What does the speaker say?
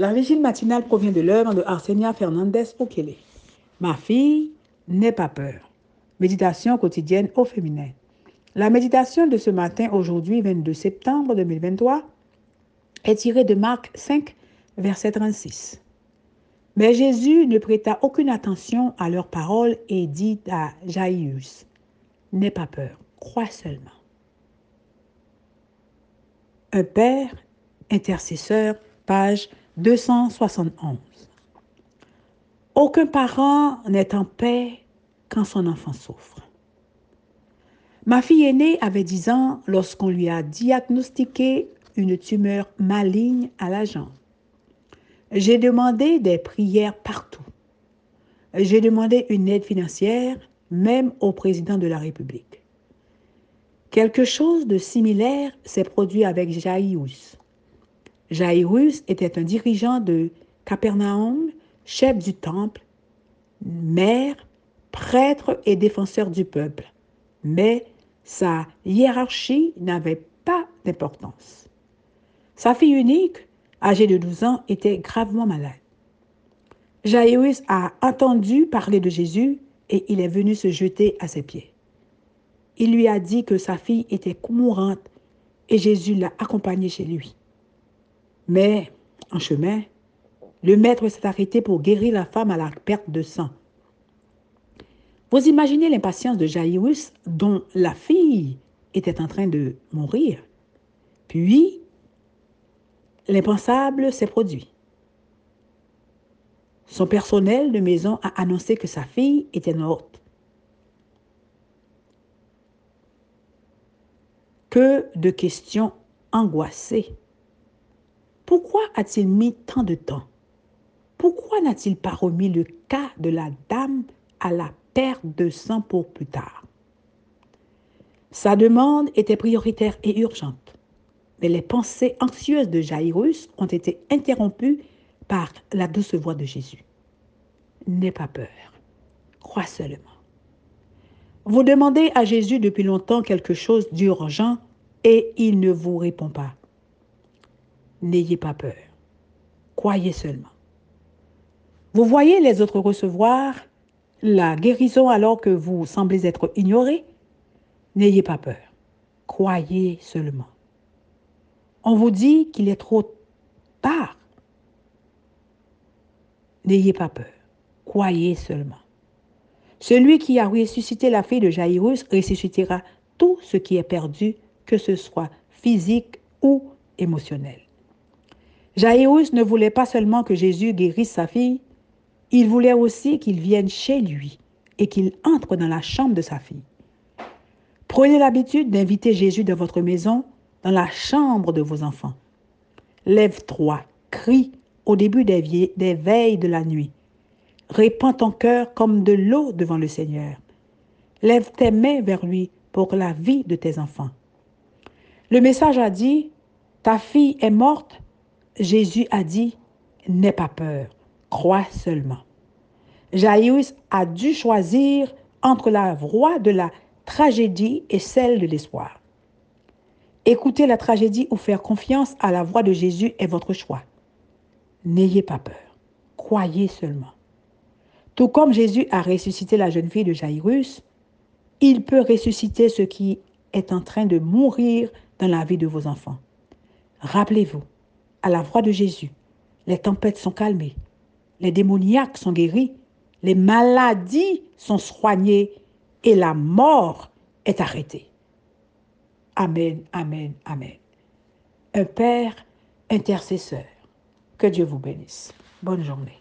La vigile matinale provient de l'œuvre de Arsenia Fernandez Okele. Ma fille, n'aie pas peur. Méditation quotidienne au féminin. La méditation de ce matin, aujourd'hui 22 septembre 2023, est tirée de Marc 5, verset 36. Mais Jésus ne prêta aucune attention à leurs paroles et dit à Jaïus, N'aie pas peur, crois seulement. Un père, intercesseur, page 271. Aucun parent n'est en paix quand son enfant souffre. Ma fille aînée avait 10 ans lorsqu'on lui a diagnostiqué une tumeur maligne à la jambe. J'ai demandé des prières partout. J'ai demandé une aide financière, même au président de la République. Quelque chose de similaire s'est produit avec Jairus. Jairus était un dirigeant de Capernaum, chef du temple, maire, prêtre et défenseur du peuple. Mais sa hiérarchie n'avait pas d'importance. Sa fille unique, âgée de 12 ans, était gravement malade. Jairus a entendu parler de Jésus et il est venu se jeter à ses pieds. Il lui a dit que sa fille était mourante et Jésus l'a accompagnée chez lui. Mais, en chemin, le maître s'est arrêté pour guérir la femme à la perte de sang. Vous imaginez l'impatience de Jairus dont la fille était en train de mourir. Puis, l'impensable s'est produit. Son personnel de maison a annoncé que sa fille était morte. Que de questions angoissées pourquoi a-t-il mis tant de temps? Pourquoi n'a-t-il pas remis le cas de la dame à la perte de sang pour plus tard? Sa demande était prioritaire et urgente, mais les pensées anxieuses de Jairus ont été interrompues par la douce voix de Jésus. N'aie pas peur, crois seulement. Vous demandez à Jésus depuis longtemps quelque chose d'urgent et il ne vous répond pas. N'ayez pas peur. Croyez seulement. Vous voyez les autres recevoir la guérison alors que vous semblez être ignoré? N'ayez pas peur. Croyez seulement. On vous dit qu'il est trop tard. N'ayez pas peur. Croyez seulement. Celui qui a ressuscité la fille de Jairus ressuscitera tout ce qui est perdu, que ce soit physique ou émotionnel. Jairus ne voulait pas seulement que Jésus guérisse sa fille, il voulait aussi qu'il vienne chez lui et qu'il entre dans la chambre de sa fille. Prenez l'habitude d'inviter Jésus dans votre maison, dans la chambre de vos enfants. Lève-toi, crie au début des, des veilles de la nuit. Répands ton cœur comme de l'eau devant le Seigneur. Lève tes mains vers lui pour la vie de tes enfants. Le message a dit, ta fille est morte, Jésus a dit, n'aie pas peur, crois seulement. Jairus a dû choisir entre la voie de la tragédie et celle de l'espoir. Écouter la tragédie ou faire confiance à la voix de Jésus est votre choix. N'ayez pas peur, croyez seulement. Tout comme Jésus a ressuscité la jeune fille de Jairus, il peut ressusciter ce qui est en train de mourir dans la vie de vos enfants. Rappelez-vous, à la voix de Jésus, les tempêtes sont calmées, les démoniaques sont guéris, les maladies sont soignées et la mort est arrêtée. Amen, amen, amen. Un Père intercesseur. Que Dieu vous bénisse. Bonne journée.